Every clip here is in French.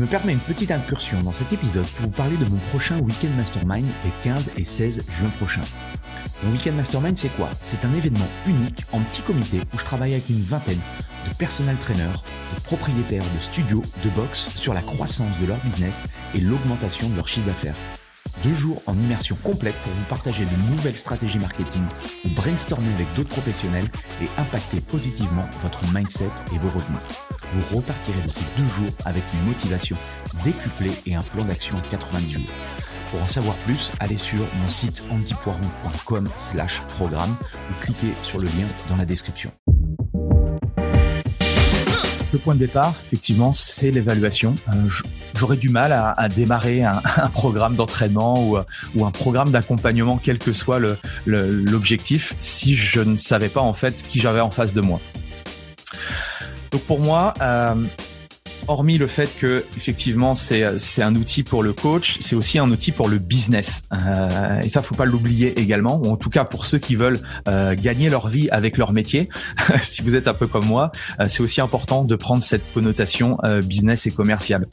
Je me permets une petite incursion dans cet épisode pour vous parler de mon prochain Weekend Mastermind les 15 et 16 juin prochains. Mon Weekend Mastermind, c'est quoi? C'est un événement unique en petit comité où je travaille avec une vingtaine de personal trainers, de propriétaires de studios, de box sur la croissance de leur business et l'augmentation de leur chiffre d'affaires. Deux jours en immersion complète pour vous partager de nouvelles stratégies marketing ou brainstormer avec d'autres professionnels et impacter positivement votre mindset et vos revenus. Vous repartirez de ces deux jours avec une motivation décuplée et un plan d'action en 90 jours. Pour en savoir plus, allez sur mon site antipoiron.com slash programme ou cliquez sur le lien dans la description. Le point de départ, effectivement, c'est l'évaluation. Euh, j'aurais du mal à, démarrer un, programme d'entraînement ou, ou, un programme d'accompagnement, quel que soit l'objectif, si je ne savais pas en fait qui j'avais en face de moi. Donc pour moi, euh, hormis le fait que effectivement c'est un outil pour le coach, c'est aussi un outil pour le business. Euh, et ça, faut pas l'oublier également. Ou en tout cas pour ceux qui veulent euh, gagner leur vie avec leur métier. si vous êtes un peu comme moi, euh, c'est aussi important de prendre cette connotation euh, business et commercial.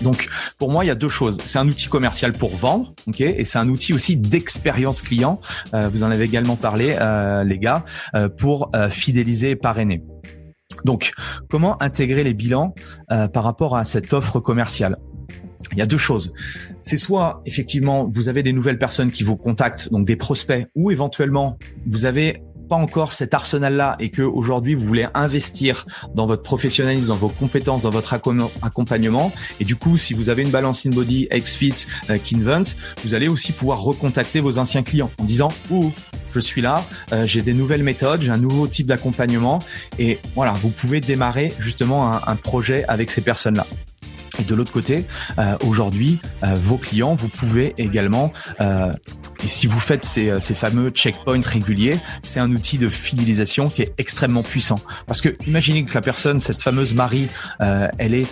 Donc, pour moi, il y a deux choses. C'est un outil commercial pour vendre, ok, et c'est un outil aussi d'expérience client. Euh, vous en avez également parlé, euh, les gars, pour fidéliser et parrainer. Donc, comment intégrer les bilans euh, par rapport à cette offre commerciale? Il y a deux choses. C'est soit effectivement vous avez des nouvelles personnes qui vous contactent, donc des prospects, ou éventuellement vous avez pas encore cet arsenal-là et que aujourd'hui vous voulez investir dans votre professionnalisme, dans vos compétences, dans votre accompagnement. Et du coup, si vous avez une balance in body, XFIT, euh, Kinvent, vous allez aussi pouvoir recontacter vos anciens clients en disant, ouh, je suis là, euh, j'ai des nouvelles méthodes, j'ai un nouveau type d'accompagnement et voilà, vous pouvez démarrer justement un, projet avec ces personnes-là. Et de l'autre côté, euh, aujourd'hui, euh, vos clients, vous pouvez également, et si vous faites ces, fameux checkpoints réguliers, c'est un outil de fidélisation qui est extrêmement puissant. Parce que imaginez que la personne, cette fameuse Marie, elle est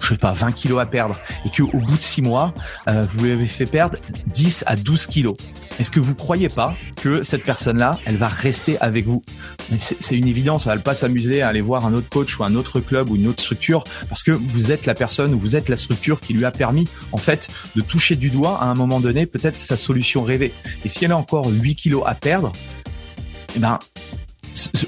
je sais pas, 20 kilos à perdre et qu'au bout de 6 mois, vous lui avez fait perdre 10 à 12 kilos. Est-ce que vous croyez pas que cette personne-là, elle va rester avec vous? C'est une évidence, elle va pas s'amuser à aller voir un autre coach ou un autre club ou une autre structure parce que vous êtes la personne ou vous êtes la structure qui lui a permis en fait de toucher du doigt à un moment donné peut-être sa solution rêvée. Et si elle a encore 8 kilos à perdre, eh ben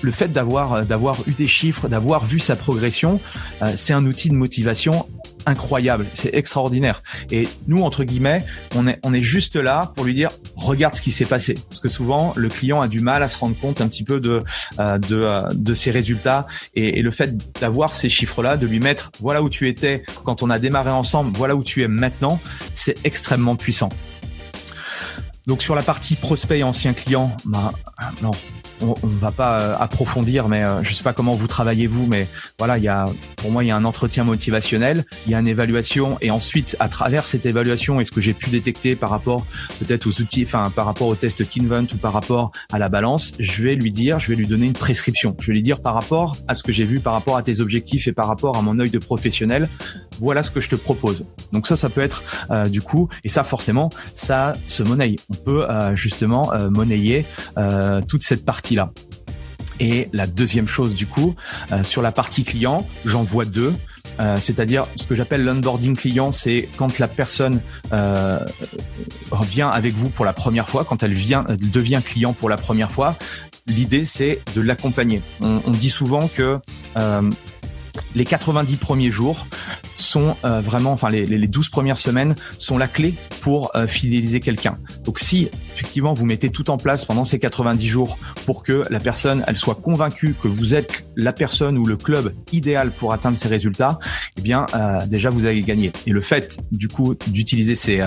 le fait d'avoir euh, d'avoir eu des chiffres, d'avoir vu sa progression, euh, c'est un outil de motivation incroyable, c'est extraordinaire. Et nous, entre guillemets, on est, on est juste là pour lui dire, regarde ce qui s'est passé. Parce que souvent, le client a du mal à se rendre compte un petit peu de, euh, de, de ses résultats. Et, et le fait d'avoir ces chiffres-là, de lui mettre, voilà où tu étais quand on a démarré ensemble, voilà où tu es maintenant, c'est extrêmement puissant. Donc sur la partie prospect et ancien client, bah, non, on, ne va pas euh, approfondir, mais euh, je sais pas comment vous travaillez vous, mais voilà, il y a, pour moi, il y a un entretien motivationnel, il y a une évaluation, et ensuite, à travers cette évaluation, est-ce que j'ai pu détecter par rapport peut-être aux outils, enfin par rapport au test Kinvent ou par rapport à la balance, je vais lui dire, je vais lui donner une prescription. Je vais lui dire par rapport à ce que j'ai vu, par rapport à tes objectifs et par rapport à mon œil de professionnel, voilà ce que je te propose. Donc ça, ça peut être euh, du coup, et ça forcément, ça se monnaie. On peut justement monnayer toute cette partie là Et la deuxième chose du coup, euh, sur la partie client, j'en vois deux. Euh, c'est-à-dire ce que j'appelle l'onboarding client, c'est quand la personne euh, vient avec vous pour la première fois, quand elle vient, devient client pour la première fois. L'idée, c'est de l'accompagner. On, on, dit souvent que euh, les 90 premiers jours sont euh, vraiment, enfin les, les 12 premières semaines sont la clé pour euh, fidéliser quelqu'un. Donc si effectivement vous mettez tout en place pendant ces 90 jours pour que la personne elle soit convaincue que vous êtes la personne ou le club idéal pour atteindre ces résultats, eh bien euh, déjà vous avez gagné. Et le fait du coup d'utiliser ces,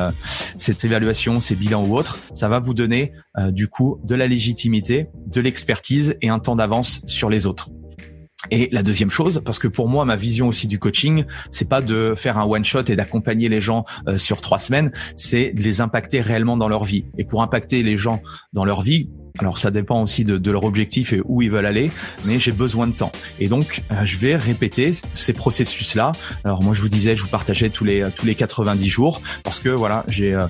cette évaluation, ces bilans ou autres, ça va vous donner du coup de la légitimité, de l'expertise et un temps d'avance sur les autres. Et la deuxième chose, parce que pour moi, ma vision aussi du coaching, c'est pas de faire un one shot et d'accompagner les gens euh, sur trois semaines, c'est de les impacter réellement dans leur vie. Et pour impacter les gens dans leur vie, Alors ça dépend aussi de, de, leur objectif et où ils veulent aller, mais j'ai besoin de temps. Et donc euh, je vais répéter ces processus-là. Alors moi je vous disais, je vous partageais tous les tous les 90 jours parce que voilà j'ai euh,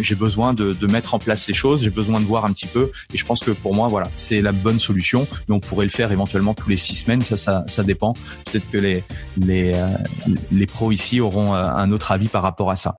j'ai besoin de, de mettre en place les choses, j'ai besoin de voir un petit peu. Et je pense que pour moi voilà c'est la bonne solution. Mais on pourrait le faire éventuellement tous les six semaines. Ça ça, ça dépend. Peut-être que les les les pros ici auront un autre avis par rapport à ça.